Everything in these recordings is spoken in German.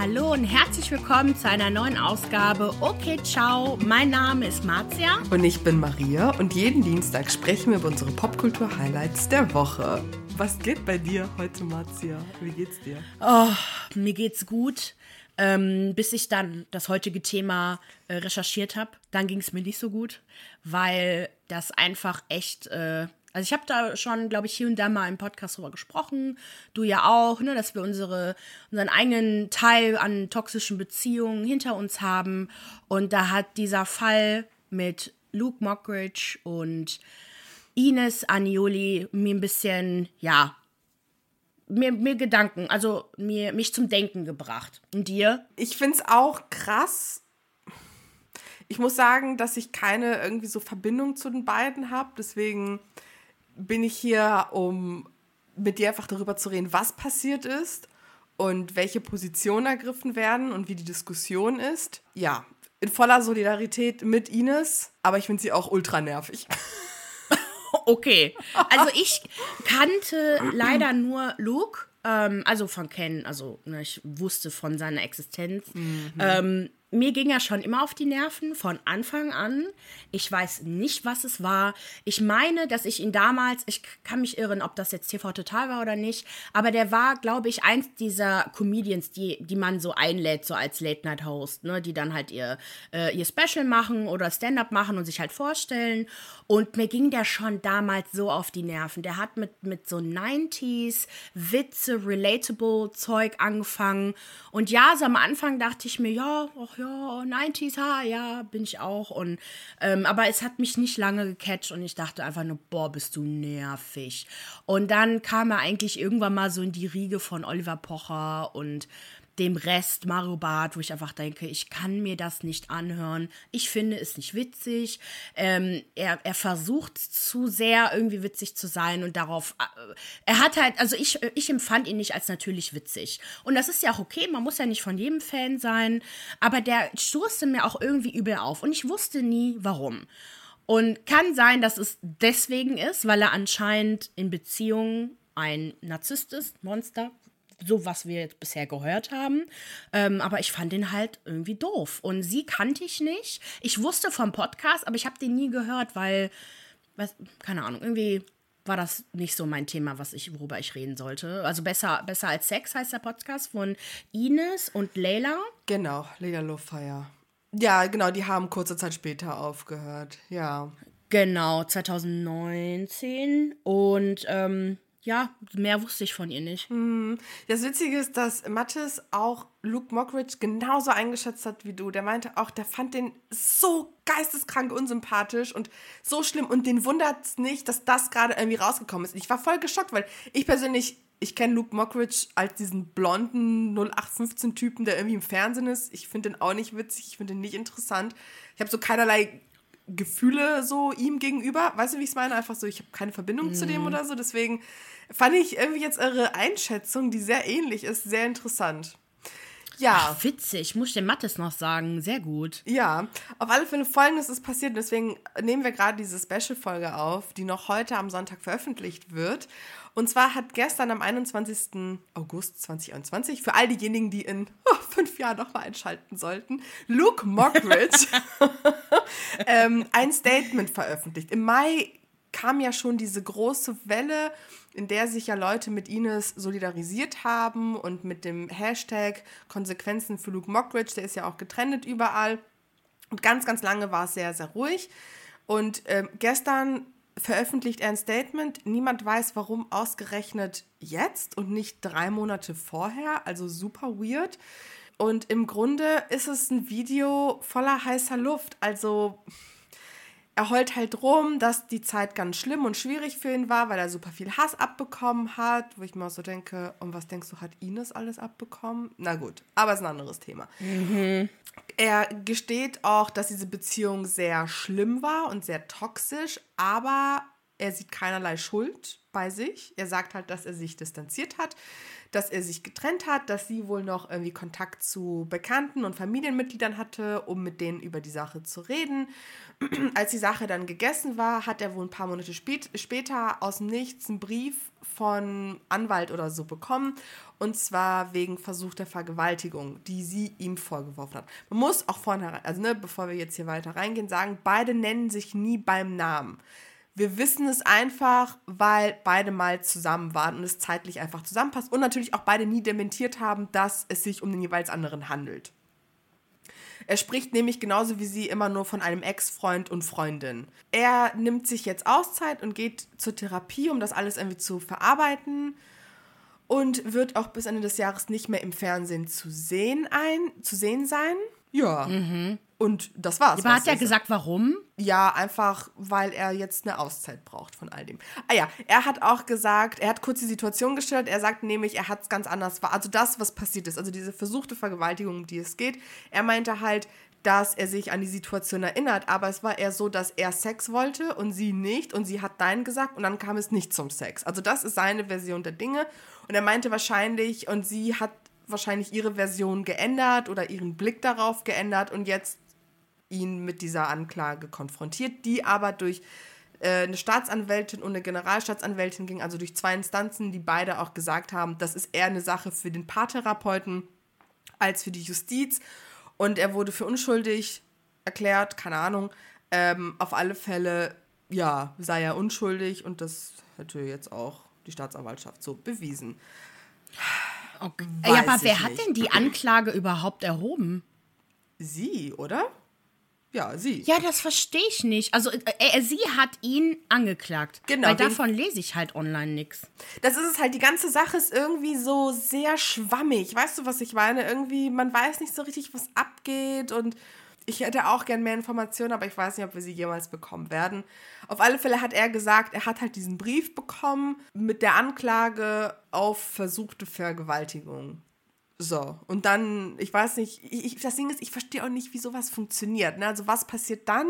Hallo und herzlich willkommen zu einer neuen Ausgabe. Okay, ciao. Mein Name ist Marzia. Und ich bin Maria und jeden Dienstag sprechen wir über unsere Popkultur-Highlights der Woche. Was geht bei dir heute, Marzia? Wie geht's dir? Oh, mir geht's gut. Ähm, bis ich dann das heutige Thema äh, recherchiert habe, dann ging es mir nicht so gut, weil das einfach echt äh, also ich habe da schon, glaube ich, hier und da mal im Podcast drüber gesprochen. Du ja auch, ne, dass wir unsere, unseren eigenen Teil an toxischen Beziehungen hinter uns haben. Und da hat dieser Fall mit Luke Mockridge und Ines Anioli mir ein bisschen, ja, mir, mir Gedanken, also mir, mich zum Denken gebracht. Und dir? Ich finde es auch krass. Ich muss sagen, dass ich keine irgendwie so Verbindung zu den beiden habe. Deswegen bin ich hier, um mit dir einfach darüber zu reden, was passiert ist und welche Positionen ergriffen werden und wie die Diskussion ist. Ja, in voller Solidarität mit Ines, aber ich finde sie auch ultra nervig. Okay, also ich kannte leider nur Luke, ähm, also von Ken, also ne, ich wusste von seiner Existenz. Mhm. Ähm, mir ging er schon immer auf die Nerven von Anfang an. Ich weiß nicht, was es war. Ich meine, dass ich ihn damals, ich kann mich irren, ob das jetzt TV Total war oder nicht, aber der war, glaube ich, eins dieser Comedians, die, die man so einlädt, so als Late-Night-Host, ne, die dann halt ihr, äh, ihr Special machen oder Stand-up machen und sich halt vorstellen. Und mir ging der schon damals so auf die Nerven. Der hat mit, mit so 90s, Witze, relatable Zeug angefangen. Und ja, so am Anfang dachte ich mir, ja, ach ja, 90s, ha, ja, bin ich auch. Und, ähm, aber es hat mich nicht lange gecatcht und ich dachte einfach nur, boah, bist du nervig. Und dann kam er eigentlich irgendwann mal so in die Riege von Oliver Pocher und dem Rest Mario Barth, wo ich einfach denke, ich kann mir das nicht anhören. Ich finde es nicht witzig. Ähm, er, er versucht zu sehr irgendwie witzig zu sein und darauf, äh, er hat halt, also ich, ich empfand ihn nicht als natürlich witzig. Und das ist ja auch okay, man muss ja nicht von jedem Fan sein, aber der stoßte mir auch irgendwie übel auf und ich wusste nie, warum. Und kann sein, dass es deswegen ist, weil er anscheinend in Beziehungen ein Narzisst ist, Monster, so was wir jetzt bisher gehört haben. Ähm, aber ich fand den halt irgendwie doof. Und sie kannte ich nicht. Ich wusste vom Podcast, aber ich habe den nie gehört, weil, was, keine Ahnung, irgendwie war das nicht so mein Thema, was ich, worüber ich reden sollte. Also besser, besser als Sex heißt der Podcast von Ines und Leila. Genau, Leila Lofire. Ja, genau, die haben kurze Zeit später aufgehört. Ja. Genau, 2019. Und ähm, ja, mehr wusste ich von ihr nicht. Hm. Das Witzige ist, dass Mathis auch Luke Mockridge genauso eingeschätzt hat wie du. Der meinte auch, der fand den so geisteskrank unsympathisch und so schlimm und den wundert es nicht, dass das gerade irgendwie rausgekommen ist. Ich war voll geschockt, weil ich persönlich, ich kenne Luke Mockridge als diesen blonden 0815-Typen, der irgendwie im Fernsehen ist. Ich finde den auch nicht witzig, ich finde den nicht interessant. Ich habe so keinerlei Gefühle so ihm gegenüber. Weißt du, wie ich es meine? Einfach so, ich habe keine Verbindung mm. zu dem mhm. oder so. Deswegen fand ich irgendwie jetzt eure Einschätzung, die sehr ähnlich ist, sehr interessant. Ja. Ach, witzig, muss ich den Mattes noch sagen. Sehr gut. Ja, auf alle Fälle folgendes ist passiert. Deswegen nehmen wir gerade diese Special-Folge auf, die noch heute am Sonntag veröffentlicht wird. Und zwar hat gestern am 21. August 2021, für all diejenigen, die in oh, fünf Jahren nochmal einschalten sollten, Luke Mockridge ähm, ein Statement veröffentlicht. Im Mai kam ja schon diese große Welle, in der sich ja Leute mit Ines solidarisiert haben und mit dem Hashtag Konsequenzen für Luke Mockridge, der ist ja auch getrennt überall. Und ganz, ganz lange war es sehr, sehr ruhig. Und ähm, gestern veröffentlicht er ein Statement. Niemand weiß, warum ausgerechnet jetzt und nicht drei Monate vorher. Also super weird. Und im Grunde ist es ein Video voller heißer Luft. Also er heult halt rum, dass die Zeit ganz schlimm und schwierig für ihn war, weil er super viel Hass abbekommen hat. Wo ich mir auch so denke, und was denkst du, hat Ines alles abbekommen? Na gut, aber ist ein anderes Thema. Mhm. Er gesteht auch, dass diese Beziehung sehr schlimm war und sehr toxisch, aber Er sieht keinerlei Schuld bei sich. Er sagt halt, dass er sich distanziert hat, dass er sich getrennt hat, dass sie wohl noch irgendwie Kontakt zu Bekannten und Familienmitgliedern hatte, um mit denen über die Sache zu reden. Als die Sache dann gegessen war, hat er wohl ein paar Monate spät, später aus dem Nichts einen Brief von Anwalt oder so bekommen. Und zwar wegen versuchter Vergewaltigung, die sie ihm vorgeworfen hat. Man muss auch vornherein, also ne, bevor wir jetzt hier weiter reingehen, sagen, beide nennen sich nie beim Namen. Wir wissen es einfach, weil beide mal zusammen waren und es zeitlich einfach zusammenpasst und natürlich auch beide nie dementiert haben, dass es sich um den jeweils anderen handelt. Er spricht nämlich genauso wie sie immer nur von einem Ex-Freund und Freundin. Er nimmt sich jetzt Auszeit und geht zur Therapie, um das alles irgendwie zu verarbeiten und wird auch bis Ende des Jahres nicht mehr im Fernsehen zu sehen ein, zu sehen sein. Ja. Mhm. Und das war's. Aber hat er gesagt, warum? Ja, einfach, weil er jetzt eine Auszeit braucht von all dem. Ah ja, er hat auch gesagt, er hat kurz die Situation gestellt. Er sagt nämlich, er hat es ganz anders war. Also das, was passiert ist, also diese versuchte Vergewaltigung, um die es geht. Er meinte halt, dass er sich an die Situation erinnert, aber es war eher so, dass er Sex wollte und sie nicht und sie hat Nein gesagt und dann kam es nicht zum Sex. Also das ist seine Version der Dinge und er meinte wahrscheinlich und sie hat wahrscheinlich ihre Version geändert oder ihren Blick darauf geändert und jetzt ihn mit dieser Anklage konfrontiert, die aber durch äh, eine Staatsanwältin und eine Generalstaatsanwältin ging, also durch zwei Instanzen, die beide auch gesagt haben, das ist eher eine Sache für den Paartherapeuten als für die Justiz. Und er wurde für unschuldig erklärt, keine Ahnung. Ähm, auf alle Fälle, ja, sei er unschuldig und das hätte jetzt auch die Staatsanwaltschaft so bewiesen. Okay. Ja, aber wer nicht. hat denn die Anklage überhaupt erhoben? Sie, oder? Ja, sie. Ja, das verstehe ich nicht. Also, äh, äh, sie hat ihn angeklagt. Genau. Weil davon lese ich halt online nichts. Das ist es halt, die ganze Sache ist irgendwie so sehr schwammig. Weißt du, was ich meine? Irgendwie, man weiß nicht so richtig, was abgeht und ich hätte auch gern mehr Informationen, aber ich weiß nicht, ob wir sie jemals bekommen werden. Auf alle Fälle hat er gesagt, er hat halt diesen Brief bekommen mit der Anklage auf versuchte Vergewaltigung. So, und dann, ich weiß nicht, ich, das Ding ist, ich verstehe auch nicht, wie sowas funktioniert. Ne? Also, was passiert dann?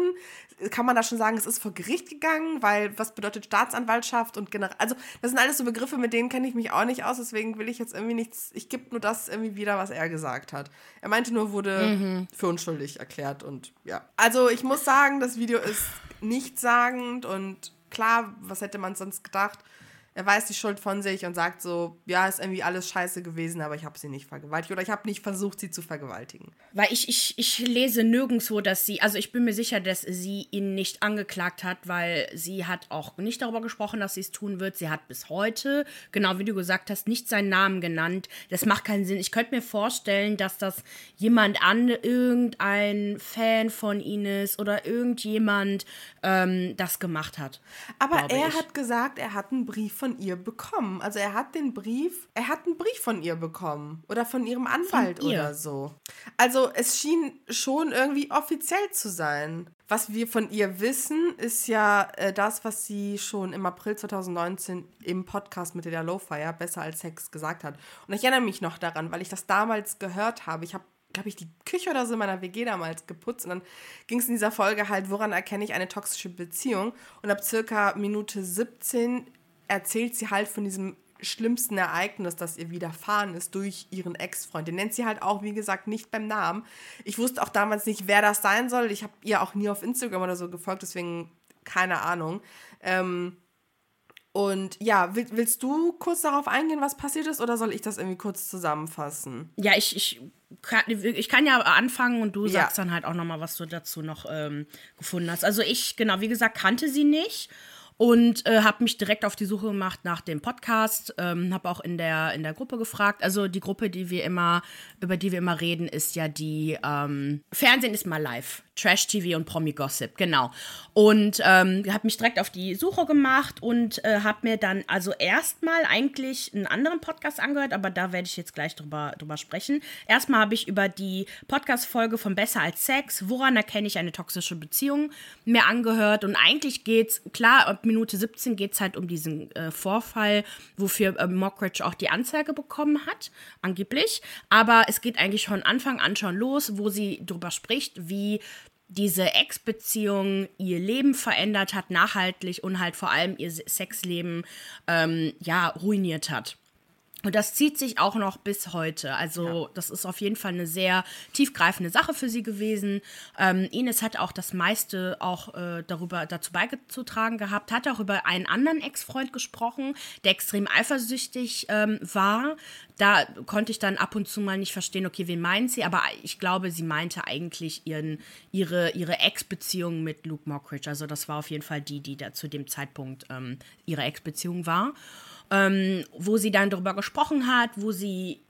Kann man da schon sagen, es ist vor Gericht gegangen? Weil, was bedeutet Staatsanwaltschaft und General. Also, das sind alles so Begriffe, mit denen kenne ich mich auch nicht aus, deswegen will ich jetzt irgendwie nichts. Ich gebe nur das irgendwie wieder, was er gesagt hat. Er meinte nur, wurde mhm. für unschuldig erklärt und ja. Also, ich muss sagen, das Video ist nichtssagend und klar, was hätte man sonst gedacht? Er weiß die Schuld von sich und sagt so, ja, ist irgendwie alles scheiße gewesen, aber ich habe sie nicht vergewaltigt oder ich habe nicht versucht, sie zu vergewaltigen. Weil ich, ich, ich lese nirgendwo, dass sie, also ich bin mir sicher, dass sie ihn nicht angeklagt hat, weil sie hat auch nicht darüber gesprochen, dass sie es tun wird. Sie hat bis heute, genau wie du gesagt hast, nicht seinen Namen genannt. Das macht keinen Sinn. Ich könnte mir vorstellen, dass das jemand an, irgendein Fan von ihnen ist oder irgendjemand ähm, das gemacht hat. Aber er ich. hat gesagt, er hat einen Brief von ihr bekommen. Also er hat den Brief, er hat einen Brief von ihr bekommen oder von ihrem Anwalt von oder so. Also es schien schon irgendwie offiziell zu sein. Was wir von ihr wissen, ist ja äh, das, was sie schon im April 2019 im Podcast mit der Lowfire besser als Sex gesagt hat. Und ich erinnere mich noch daran, weil ich das damals gehört habe. Ich habe glaube ich, die Küche oder so in meiner WG damals geputzt. Und dann ging es in dieser Folge halt, woran erkenne ich eine toxische Beziehung? Und ab circa Minute 17 erzählt sie halt von diesem schlimmsten Ereignis, das ihr widerfahren ist durch ihren Ex-Freund. Den nennt sie halt auch, wie gesagt, nicht beim Namen. Ich wusste auch damals nicht, wer das sein soll. Ich habe ihr auch nie auf Instagram oder so gefolgt, deswegen keine Ahnung. Ähm, und ja, willst du kurz darauf eingehen, was passiert ist, oder soll ich das irgendwie kurz zusammenfassen? Ja, ich, ich, kann, ich kann ja anfangen und du ja. sagst dann halt auch nochmal, was du dazu noch ähm, gefunden hast. Also ich, genau, wie gesagt, kannte sie nicht und äh, habe mich direkt auf die Suche gemacht nach dem Podcast, ähm, habe auch in der in der Gruppe gefragt. Also die Gruppe, die wir immer über die wir immer reden, ist ja die ähm, Fernsehen ist mal live. Trash-TV und Promi-Gossip, genau. Und ähm, habe mich direkt auf die Suche gemacht und äh, habe mir dann also erstmal eigentlich einen anderen Podcast angehört, aber da werde ich jetzt gleich drüber, drüber sprechen. Erstmal habe ich über die Podcast-Folge von Besser als Sex, woran erkenne ich eine toxische Beziehung, mir angehört. Und eigentlich geht's, klar, ab Minute 17 geht es halt um diesen äh, Vorfall, wofür äh, Mockridge auch die Anzeige bekommen hat, angeblich. Aber es geht eigentlich von Anfang an schon los, wo sie drüber spricht, wie diese Ex-Beziehung ihr Leben verändert hat, nachhaltig und halt vor allem ihr Sexleben ähm, ja ruiniert hat. Und das zieht sich auch noch bis heute. Also, ja. das ist auf jeden Fall eine sehr tiefgreifende Sache für sie gewesen. Ähm, Ines hat auch das meiste auch äh, darüber dazu beigetragen gehabt, hat auch über einen anderen Ex-Freund gesprochen, der extrem eifersüchtig ähm, war. Da konnte ich dann ab und zu mal nicht verstehen, okay, wen meint sie? Aber ich glaube, sie meinte eigentlich ihren, ihre, ihre Ex-Beziehung mit Luke Mockridge. Also, das war auf jeden Fall die, die da zu dem Zeitpunkt ähm, ihre Ex-Beziehung war ähm, wo sie dann darüber gesprochen hat, wo sie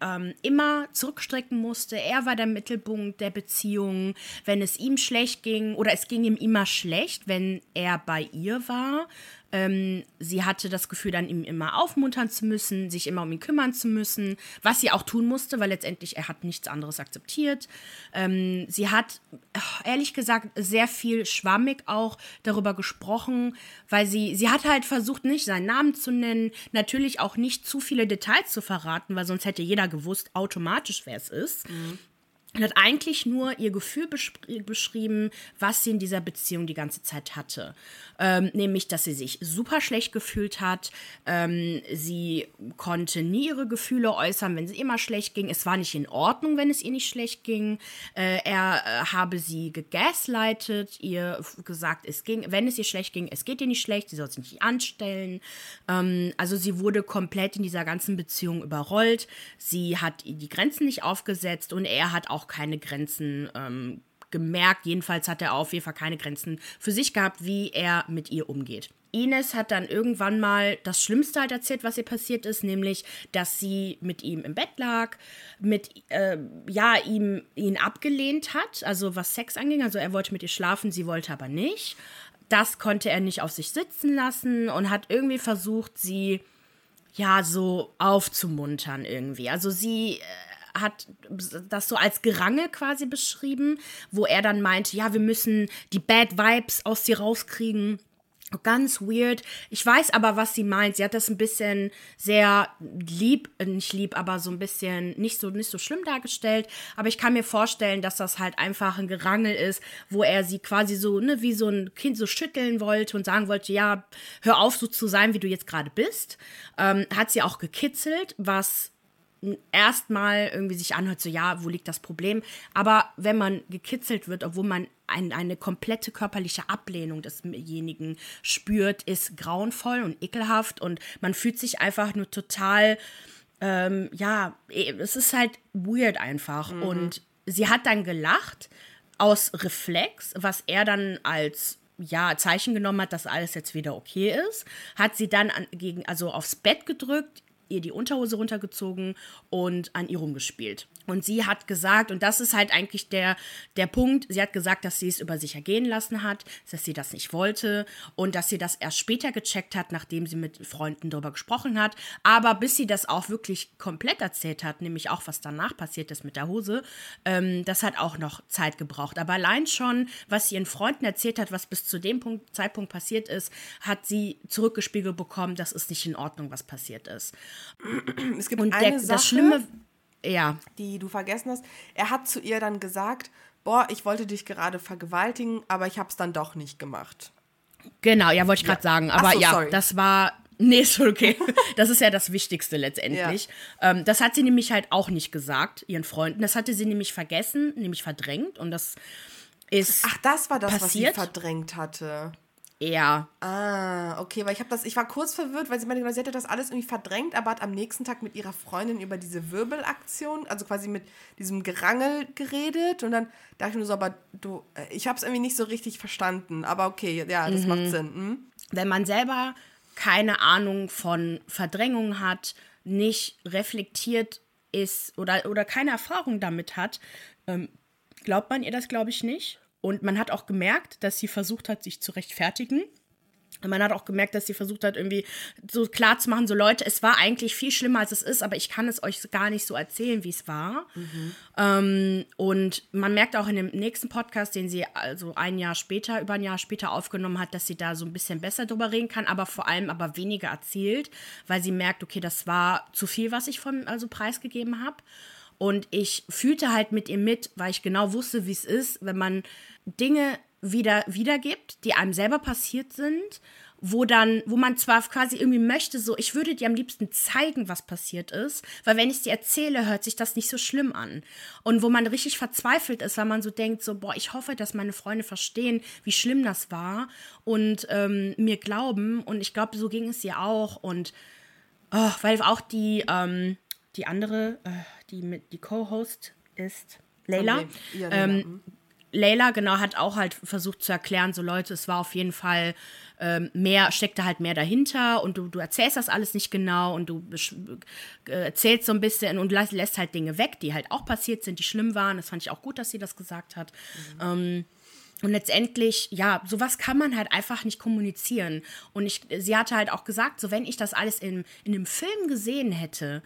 ähm, immer zurückstrecken musste. Er war der Mittelpunkt der Beziehung. Wenn es ihm schlecht ging, oder es ging ihm immer schlecht, wenn er bei ihr war, ähm, sie hatte das Gefühl, dann ihm immer aufmuntern zu müssen, sich immer um ihn kümmern zu müssen, was sie auch tun musste, weil letztendlich er hat nichts anderes akzeptiert. Ähm, sie hat, ehrlich gesagt, sehr viel schwammig auch darüber gesprochen, weil sie, sie hat halt versucht, nicht seinen Namen zu nennen, natürlich auch nicht zu viele Details zu verraten, weil sonst hätte jeder gewusst automatisch, wer es ist. Mhm und hat eigentlich nur ihr Gefühl beschrieben, was sie in dieser Beziehung die ganze Zeit hatte. Ähm, nämlich, dass sie sich super schlecht gefühlt hat. Ähm, sie konnte nie ihre Gefühle äußern, wenn es immer schlecht ging. Es war nicht in Ordnung, wenn es ihr nicht schlecht ging. Äh, er äh, habe sie gegaslightet, ihr gesagt, es ging, wenn es ihr schlecht ging, es geht ihr nicht schlecht, sie soll sich nicht anstellen. Ähm, also sie wurde komplett in dieser ganzen Beziehung überrollt. Sie hat die Grenzen nicht aufgesetzt und er hat auch keine Grenzen ähm, gemerkt. Jedenfalls hat er auf jeden Fall keine Grenzen für sich gehabt, wie er mit ihr umgeht. Ines hat dann irgendwann mal das Schlimmste halt erzählt, was ihr passiert ist, nämlich, dass sie mit ihm im Bett lag, mit, äh, ja, ihm, ihn abgelehnt hat, also was Sex anging. Also er wollte mit ihr schlafen, sie wollte aber nicht. Das konnte er nicht auf sich sitzen lassen und hat irgendwie versucht, sie ja so aufzumuntern irgendwie. Also sie äh, hat das so als Gerangel quasi beschrieben, wo er dann meinte, ja, wir müssen die Bad Vibes aus dir rauskriegen. Ganz weird. Ich weiß aber, was sie meint. Sie hat das ein bisschen sehr lieb, äh, nicht lieb, aber so ein bisschen nicht so, nicht so schlimm dargestellt. Aber ich kann mir vorstellen, dass das halt einfach ein Gerangel ist, wo er sie quasi so, ne, wie so ein Kind so schütteln wollte und sagen wollte, ja, hör auf, so zu sein, wie du jetzt gerade bist. Ähm, hat sie auch gekitzelt, was erstmal irgendwie sich anhört, so ja, wo liegt das Problem? Aber wenn man gekitzelt wird, obwohl man ein, eine komplette körperliche Ablehnung desjenigen spürt, ist grauenvoll und ekelhaft und man fühlt sich einfach nur total, ähm, ja, e, es ist halt weird einfach. Mhm. Und sie hat dann gelacht aus Reflex, was er dann als ja, Zeichen genommen hat, dass alles jetzt wieder okay ist, hat sie dann an, gegen, also aufs Bett gedrückt, ihr die Unterhose runtergezogen und an ihr rumgespielt. Und sie hat gesagt, und das ist halt eigentlich der, der Punkt, sie hat gesagt, dass sie es über sich ergehen lassen hat, dass sie das nicht wollte und dass sie das erst später gecheckt hat, nachdem sie mit Freunden darüber gesprochen hat. Aber bis sie das auch wirklich komplett erzählt hat, nämlich auch was danach passiert ist mit der Hose, ähm, das hat auch noch Zeit gebraucht. Aber allein schon, was sie ihren Freunden erzählt hat, was bis zu dem Punkt, Zeitpunkt passiert ist, hat sie zurückgespiegelt bekommen, das ist nicht in Ordnung, was passiert ist. Es gibt und eine der, Sache, das Schlimme, ja. die du vergessen hast. Er hat zu ihr dann gesagt, boah, ich wollte dich gerade vergewaltigen, aber ich habe es dann doch nicht gemacht. Genau, ja, wollte ich gerade ja. sagen. Aber so, ja, sorry. das war. Nee, ist okay. Das ist ja das Wichtigste letztendlich. Ja. Ähm, das hat sie nämlich halt auch nicht gesagt, ihren Freunden. Das hatte sie nämlich vergessen, nämlich verdrängt. Und das ist. Ach, das war das, passiert. was sie verdrängt hatte. Ja. Ah, okay, weil ich habe das, ich war kurz verwirrt, weil sie meinte, sie hätte das alles irgendwie verdrängt, aber hat am nächsten Tag mit ihrer Freundin über diese Wirbelaktion, also quasi mit diesem Gerangel geredet und dann dachte ich nur so, aber du, äh, ich habe es irgendwie nicht so richtig verstanden, aber okay, ja, das mhm. macht Sinn. Hm? Wenn man selber keine Ahnung von Verdrängung hat, nicht reflektiert ist oder, oder keine Erfahrung damit hat, ähm, glaubt man ihr das, glaube ich, nicht. Und man hat auch gemerkt, dass sie versucht hat, sich zu rechtfertigen. Und man hat auch gemerkt, dass sie versucht hat, irgendwie so klar zu machen, so Leute, es war eigentlich viel schlimmer, als es ist, aber ich kann es euch gar nicht so erzählen, wie es war. Mhm. Ähm, und man merkt auch in dem nächsten Podcast, den sie also ein Jahr später, über ein Jahr später aufgenommen hat, dass sie da so ein bisschen besser drüber reden kann, aber vor allem aber weniger erzählt, weil sie merkt, okay, das war zu viel, was ich von also preisgegeben habe. Und ich fühlte halt mit ihr mit, weil ich genau wusste, wie es ist, wenn man Dinge wieder wiedergibt, die einem selber passiert sind wo dann, wo man zwar quasi irgendwie möchte, so, ich würde dir am liebsten zeigen, was passiert ist, weil wenn ich es dir erzähle, hört sich das nicht so schlimm an. Und wo man richtig verzweifelt ist, weil man so denkt, so, boah, ich hoffe, dass meine Freunde verstehen, wie schlimm das war und ähm, mir glauben. Und ich glaube, so ging es ihr auch. Und oh, weil auch die, ähm, die andere, äh, die mit die Co-Host ist, Leila, okay. ja, ähm, mhm. Leila, genau, hat auch halt versucht zu erklären, so Leute, es war auf jeden Fall ähm, mehr, steckte halt mehr dahinter und du, du erzählst das alles nicht genau und du äh, erzählst so ein bisschen und lässt, lässt, halt Dinge weg, die halt auch passiert sind, die schlimm waren. Das fand ich auch gut, dass sie das gesagt hat. Mhm. Ähm, und letztendlich, ja, sowas kann man halt einfach nicht kommunizieren. Und ich, sie hatte halt auch gesagt, so wenn ich das alles in, in einem Film gesehen hätte,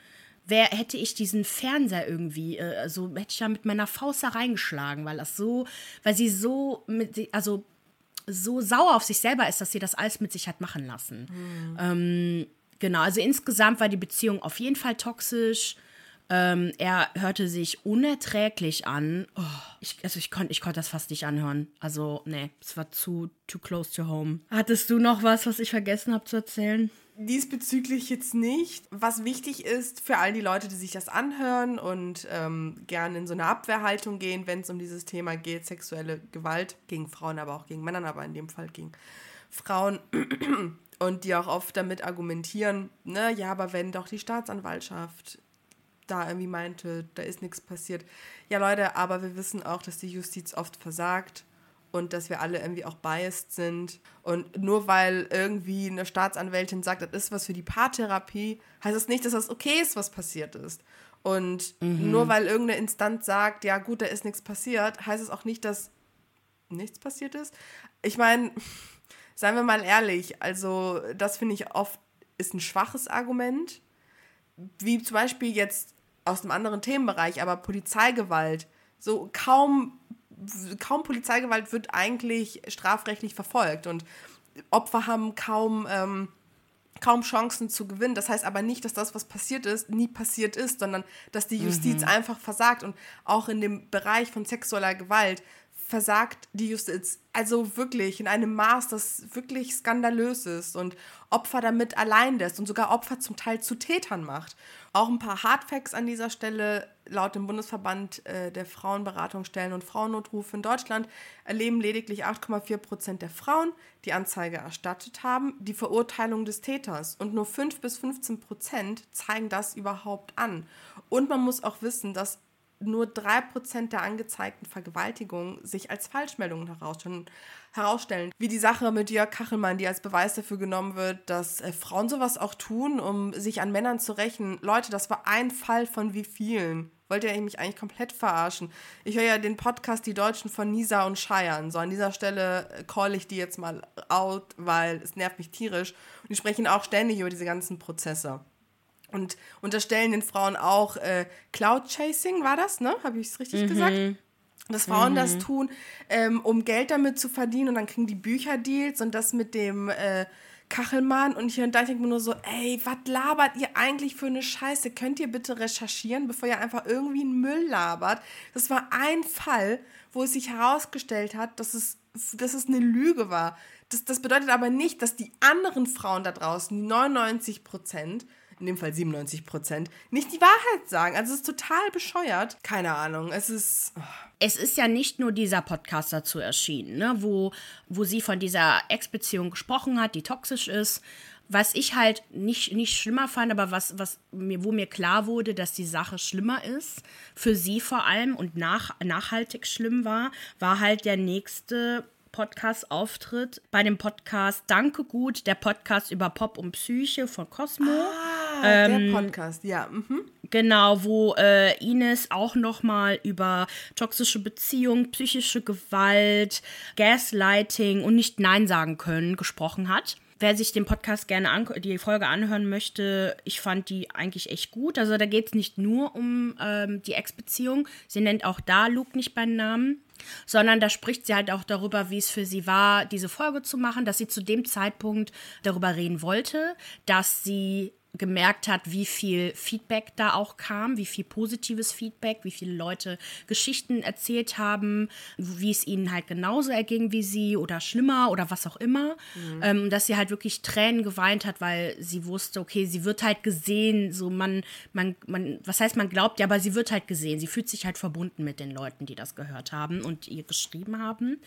wer hätte ich diesen Fernseher irgendwie, äh, also hätte ich da mit meiner Faust da reingeschlagen, weil das so, weil sie so mit, also so sauer auf sich selber ist, dass sie das alles mit sich hat machen lassen. Mhm. Ähm, genau, also insgesamt war die Beziehung auf jeden Fall toxisch. Ähm, er hörte sich unerträglich an. Oh, ich, also ich konnte ich konnt das fast nicht anhören. Also, nee, es war zu too close to home. Hattest du noch was, was ich vergessen habe zu erzählen? diesbezüglich jetzt nicht. Was wichtig ist für all die Leute, die sich das anhören und ähm, gerne in so eine Abwehrhaltung gehen, wenn es um dieses Thema geht, sexuelle Gewalt gegen Frauen, aber auch gegen Männer, aber in dem Fall gegen Frauen. Und die auch oft damit argumentieren, ne, ja, aber wenn doch die Staatsanwaltschaft da irgendwie meinte, da ist nichts passiert. Ja, Leute, aber wir wissen auch, dass die Justiz oft versagt und dass wir alle irgendwie auch biased sind. Und nur weil irgendwie eine Staatsanwältin sagt, das ist was für die Paartherapie, heißt das nicht, dass das okay ist, was passiert ist. Und mhm. nur weil irgendeine Instanz sagt, ja gut, da ist nichts passiert, heißt es auch nicht, dass nichts passiert ist. Ich meine, seien wir mal ehrlich, also das finde ich oft ist ein schwaches Argument. Wie zum Beispiel jetzt aus einem anderen Themenbereich, aber Polizeigewalt. So kaum kaum Polizeigewalt wird eigentlich strafrechtlich verfolgt und Opfer haben kaum, ähm, kaum Chancen zu gewinnen. Das heißt aber nicht, dass das, was passiert ist, nie passiert ist, sondern dass die Justiz mhm. einfach versagt und auch in dem Bereich von sexueller Gewalt versagt die Justiz. Also wirklich in einem Maß, das wirklich skandalös ist und Opfer damit allein lässt und sogar Opfer zum Teil zu Tätern macht. Auch ein paar Hardfacts an dieser Stelle. Laut dem Bundesverband äh, der Frauenberatungsstellen und Frauennotrufe in Deutschland erleben lediglich 8,4 Prozent der Frauen, die Anzeige erstattet haben, die Verurteilung des Täters. Und nur 5 bis 15 Prozent zeigen das überhaupt an. Und man muss auch wissen, dass nur 3% der angezeigten Vergewaltigungen sich als Falschmeldungen herausstellen. Wie die Sache mit Jörg Kachelmann, die als Beweis dafür genommen wird, dass äh, Frauen sowas auch tun, um sich an Männern zu rächen. Leute, das war ein Fall von wie vielen? Wollt ihr mich eigentlich komplett verarschen? Ich höre ja den Podcast Die Deutschen von Nisa und Scheiern. So, an dieser Stelle äh, call ich die jetzt mal out, weil es nervt mich tierisch. Und die sprechen auch ständig über diese ganzen Prozesse und unterstellen den Frauen auch äh, Cloud Chasing, war das, ne? Habe ich es richtig mhm. gesagt? Dass Frauen mhm. das tun, ähm, um Geld damit zu verdienen und dann kriegen die Bücherdeals und das mit dem äh, Kachelmann und hier und da denke ich mir nur so, ey, was labert ihr eigentlich für eine Scheiße? Könnt ihr bitte recherchieren, bevor ihr einfach irgendwie einen Müll labert? Das war ein Fall, wo es sich herausgestellt hat, dass es, dass es eine Lüge war. Das, das bedeutet aber nicht, dass die anderen Frauen da draußen, die 99 Prozent, in dem Fall 97 Prozent, nicht die Wahrheit sagen. Also es ist total bescheuert. Keine Ahnung, es ist... Oh. Es ist ja nicht nur dieser Podcast dazu erschienen, ne, wo, wo sie von dieser Ex-Beziehung gesprochen hat, die toxisch ist. Was ich halt nicht, nicht schlimmer fand, aber was, was mir, wo mir klar wurde, dass die Sache schlimmer ist, für sie vor allem und nach, nachhaltig schlimm war, war halt der nächste Podcast-Auftritt bei dem Podcast Danke gut, der Podcast über Pop und Psyche von Cosmo. Ah, ähm, der Podcast, ja. Mhm. Genau, wo äh, Ines auch nochmal über toxische Beziehungen, psychische Gewalt, Gaslighting und nicht Nein sagen können gesprochen hat. Wer sich den Podcast gerne an, die Folge anhören möchte, ich fand die eigentlich echt gut. Also da geht es nicht nur um ähm, die Ex-Beziehung. Sie nennt auch da Luke nicht beim Namen sondern da spricht sie halt auch darüber, wie es für sie war, diese Folge zu machen, dass sie zu dem Zeitpunkt darüber reden wollte, dass sie gemerkt hat, wie viel Feedback da auch kam, wie viel positives Feedback, wie viele Leute Geschichten erzählt haben, wie es ihnen halt genauso erging wie sie oder schlimmer oder was auch immer. Mhm. Ähm, dass sie halt wirklich Tränen geweint hat, weil sie wusste, okay, sie wird halt gesehen, so man, man, man, was heißt man glaubt, ja, aber sie wird halt gesehen. Sie fühlt sich halt verbunden mit den Leuten, die das gehört haben und ihr geschrieben haben.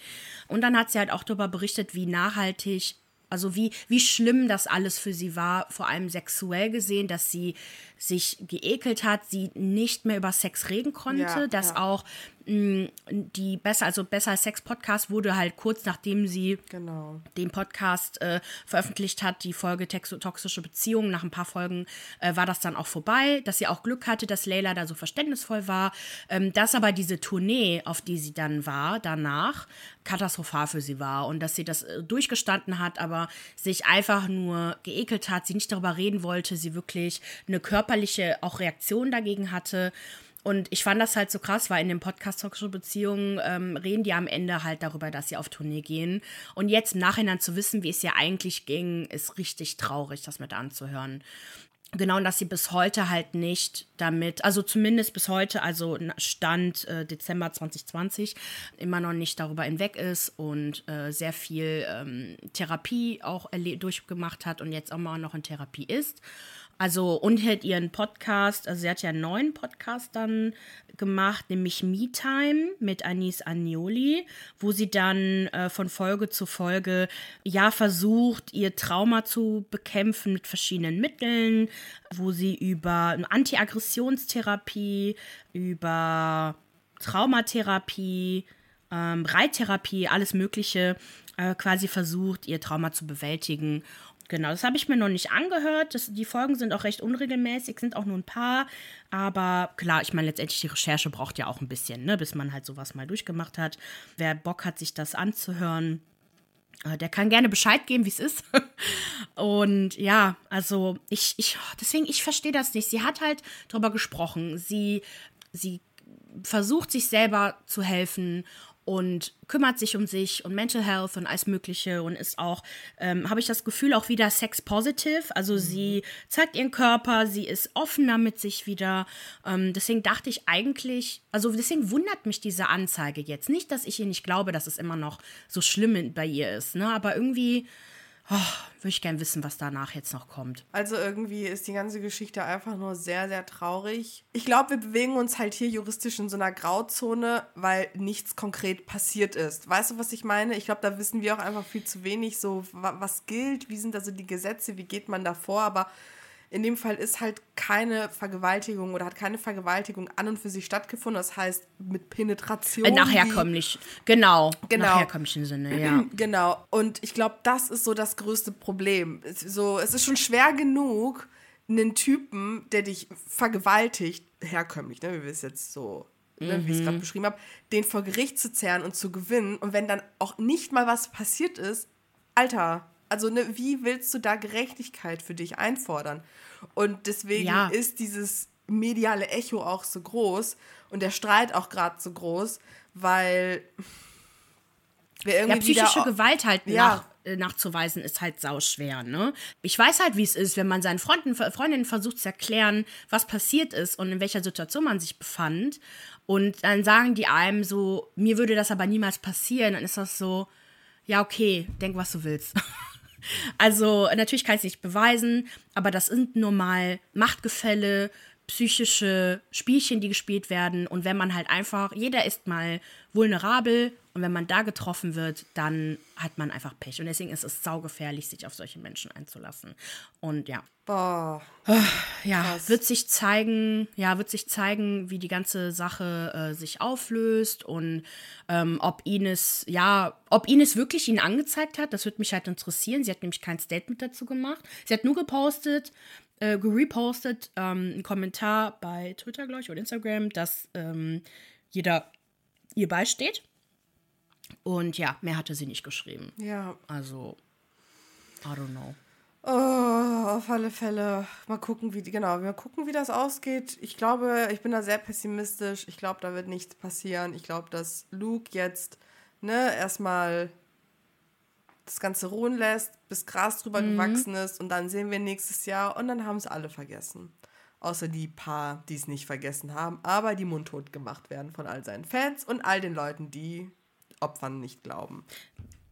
Und dann hat sie halt auch darüber berichtet, wie nachhaltig also wie, wie schlimm das alles für sie war, vor allem sexuell gesehen, dass sie sich geekelt hat, sie nicht mehr über Sex reden konnte, ja, dass ja. auch die besser, also besser Sex Podcast wurde halt kurz nachdem sie genau. den Podcast äh, veröffentlicht hat, die Folge toxische Beziehungen. Nach ein paar Folgen äh, war das dann auch vorbei, dass sie auch Glück hatte, dass Leila da so verständnisvoll war. Ähm, dass aber diese Tournee, auf die sie dann war, danach katastrophal für sie war und dass sie das äh, durchgestanden hat, aber sich einfach nur geekelt hat, sie nicht darüber reden wollte, sie wirklich eine körperliche auch Reaktion dagegen hatte und ich fand das halt so krass, weil in dem Podcast Toxische Beziehungen ähm, reden die am Ende halt darüber, dass sie auf Tournee gehen. Und jetzt im Nachhinein zu wissen, wie es ja eigentlich ging, ist richtig traurig, das mit anzuhören. Genau, und dass sie bis heute halt nicht damit, also zumindest bis heute, also Stand äh, Dezember 2020, immer noch nicht darüber hinweg ist und äh, sehr viel ähm, Therapie auch durchgemacht hat und jetzt auch mal noch in Therapie ist. Also und halt ihren Podcast, also sie hat ja einen neuen Podcast dann gemacht, nämlich Me Time mit Anis Agnoli, wo sie dann äh, von Folge zu Folge ja versucht, ihr Trauma zu bekämpfen mit verschiedenen Mitteln, wo sie über Antiaggressionstherapie, über Traumatherapie, ähm, Reittherapie, alles Mögliche äh, quasi versucht, ihr Trauma zu bewältigen Genau, das habe ich mir noch nicht angehört. Das, die Folgen sind auch recht unregelmäßig, sind auch nur ein paar. Aber klar, ich meine, letztendlich die Recherche braucht ja auch ein bisschen, ne, bis man halt sowas mal durchgemacht hat. Wer Bock hat, sich das anzuhören, äh, der kann gerne Bescheid geben, wie es ist. Und ja, also ich, ich, deswegen, ich verstehe das nicht. Sie hat halt darüber gesprochen. Sie, sie versucht sich selber zu helfen und kümmert sich um sich und Mental Health und alles Mögliche und ist auch, ähm, habe ich das Gefühl, auch wieder sex positive. Also mhm. sie zeigt ihren Körper, sie ist offener mit sich wieder. Ähm, deswegen dachte ich eigentlich, also deswegen wundert mich diese Anzeige jetzt. Nicht, dass ich ihr nicht glaube, dass es immer noch so schlimm bei ihr ist, ne? aber irgendwie Oh, würde ich gerne wissen, was danach jetzt noch kommt. Also irgendwie ist die ganze Geschichte einfach nur sehr, sehr traurig. Ich glaube, wir bewegen uns halt hier juristisch in so einer Grauzone, weil nichts konkret passiert ist. Weißt du, was ich meine? Ich glaube, da wissen wir auch einfach viel zu wenig, so was gilt, wie sind also die Gesetze, wie geht man da vor, aber in dem Fall ist halt keine Vergewaltigung oder hat keine Vergewaltigung an und für sich stattgefunden. Das heißt, mit Penetration. Äh, nach herkömmlich. Genau. genau. Nach herkömmlichen Sinne, ja. Genau. Und ich glaube, das ist so das größte Problem. So, es ist schon schwer genug, einen Typen, der dich vergewaltigt, herkömmlich, ne, wie wir es jetzt so Ne, wie ich es gerade mhm. beschrieben habe, den vor Gericht zu zerren und zu gewinnen. Und wenn dann auch nicht mal was passiert ist, Alter, also ne, wie willst du da Gerechtigkeit für dich einfordern? Und deswegen ja. ist dieses mediale Echo auch so groß und der Streit auch gerade so groß, weil wir irgendwie ja, psychische Gewalt halt ja. nach, äh, nachzuweisen ist halt sauschwer, ne? Ich weiß halt, wie es ist, wenn man seinen Freunden, Freundinnen versucht zu erklären, was passiert ist und in welcher Situation man sich befand. Und dann sagen die einem so, mir würde das aber niemals passieren. Dann ist das so, ja, okay, denk, was du willst. Also natürlich kann ich es nicht beweisen, aber das sind nur mal Machtgefälle, psychische Spielchen, die gespielt werden. Und wenn man halt einfach, jeder ist mal vulnerabel und wenn man da getroffen wird, dann hat man einfach Pech. Und deswegen ist es saugefährlich, sich auf solche Menschen einzulassen. Und ja. Boah. Ja, Krass. wird sich zeigen, ja, wird sich zeigen, wie die ganze Sache äh, sich auflöst und ähm, ob Ines, ja, ob Ines wirklich ihn angezeigt hat, das würde mich halt interessieren. Sie hat nämlich kein Statement dazu gemacht. Sie hat nur gepostet, äh, gerepostet, ähm, einen Kommentar bei Twitter, glaube ich, oder Instagram, dass ähm, jeder ihr beisteht. Und ja, mehr hatte sie nicht geschrieben. Ja. Also, I don't know. Oh, auf alle Fälle. Mal gucken, wie genau, mal gucken, wie das ausgeht. Ich glaube, ich bin da sehr pessimistisch. Ich glaube, da wird nichts passieren. Ich glaube, dass Luke jetzt ne erstmal das Ganze ruhen lässt, bis Gras drüber Mhm. gewachsen ist und dann sehen wir nächstes Jahr und dann haben es alle vergessen. Außer die paar, die es nicht vergessen haben, aber die mundtot gemacht werden von all seinen Fans und all den Leuten, die Opfern nicht glauben.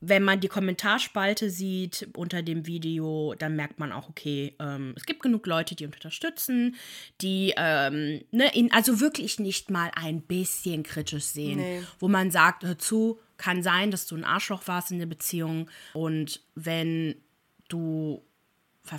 wenn man die Kommentarspalte sieht unter dem Video, dann merkt man auch, okay, ähm, es gibt genug Leute, die unterstützen, die ähm, ne, ihn also wirklich nicht mal ein bisschen kritisch sehen, Nee. wo man sagt, hör zu, kann sein, dass du ein Arschloch warst in der Beziehung. Und wenn du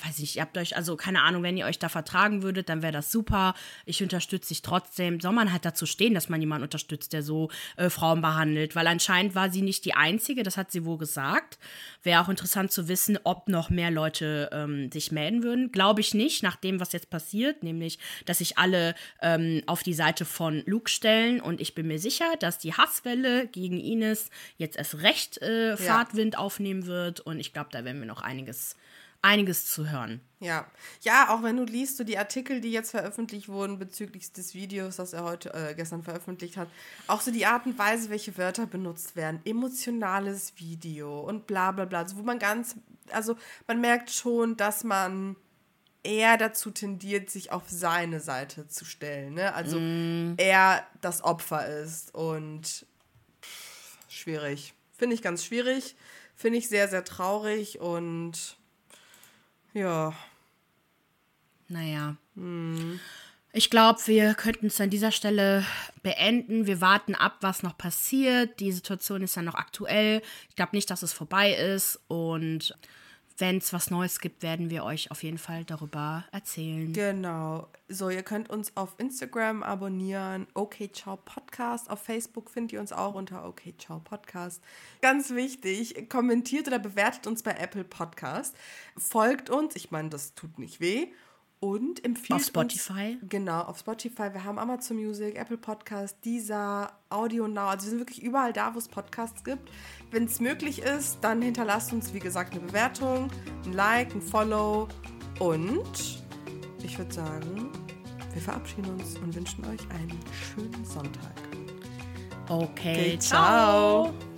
weiß ich nicht, ihr habt euch, also keine Ahnung, wenn ihr euch da vertragen würdet, dann wäre das super. Ich unterstütze dich trotzdem. Soll man halt dazu stehen, dass man jemanden unterstützt, der so äh, Frauen behandelt? Weil anscheinend war sie nicht die Einzige, das hat sie wohl gesagt. Wäre auch interessant zu wissen, ob noch mehr Leute ähm, sich melden würden. Glaube ich nicht, nach dem, was jetzt passiert, nämlich, dass sich alle ähm, auf die Seite von Luke stellen. Und ich bin mir sicher, dass die Hasswelle gegen Ines jetzt erst recht äh, Fahrtwind aufnehmen wird. Und ich glaube, da werden wir noch einiges einiges zu hören. Ja, ja, auch wenn du liest, so die Artikel, die jetzt veröffentlicht wurden bezüglich des Videos, das er heute äh, gestern veröffentlicht hat, auch so die Art und Weise, welche Wörter benutzt werden, emotionales Video und bla bla bla, also wo man ganz, also man merkt schon, dass man eher dazu tendiert, sich auf seine Seite zu stellen, ne? Also er das Opfer ist und schwierig, finde ich ganz schwierig, finde ich sehr sehr traurig und ja. Naja. Ich glaube, wir könnten es an dieser Stelle beenden. Wir warten ab, was noch passiert. Die Situation ist ja noch aktuell. Ich glaube nicht, dass es vorbei ist. Und wenn es was Neues gibt, werden wir euch auf jeden Fall darüber erzählen. Genau. So, ihr könnt uns auf Instagram abonnieren. Okay, ciao Podcast. Auf Facebook findet ihr uns auch unter Okay, ciao Podcast. Ganz wichtig, kommentiert oder bewertet uns bei Apple Podcast. Folgt uns, ich meine, das tut nicht weh. Und empfiehlt Auf Spotify. Uns, genau, auf Spotify. Wir haben Amazon Music, Apple Podcast, Deezer, Audio Now. Also wir sind wirklich überall da, wo es Podcasts gibt. Wenn es möglich ist, dann hinterlasst uns, wie gesagt, eine Bewertung, ein Like, ein Follow. Und ich würde sagen, wir verabschieden uns und wünschen euch einen schönen Sonntag. Okay, Okay, ciao. ciao.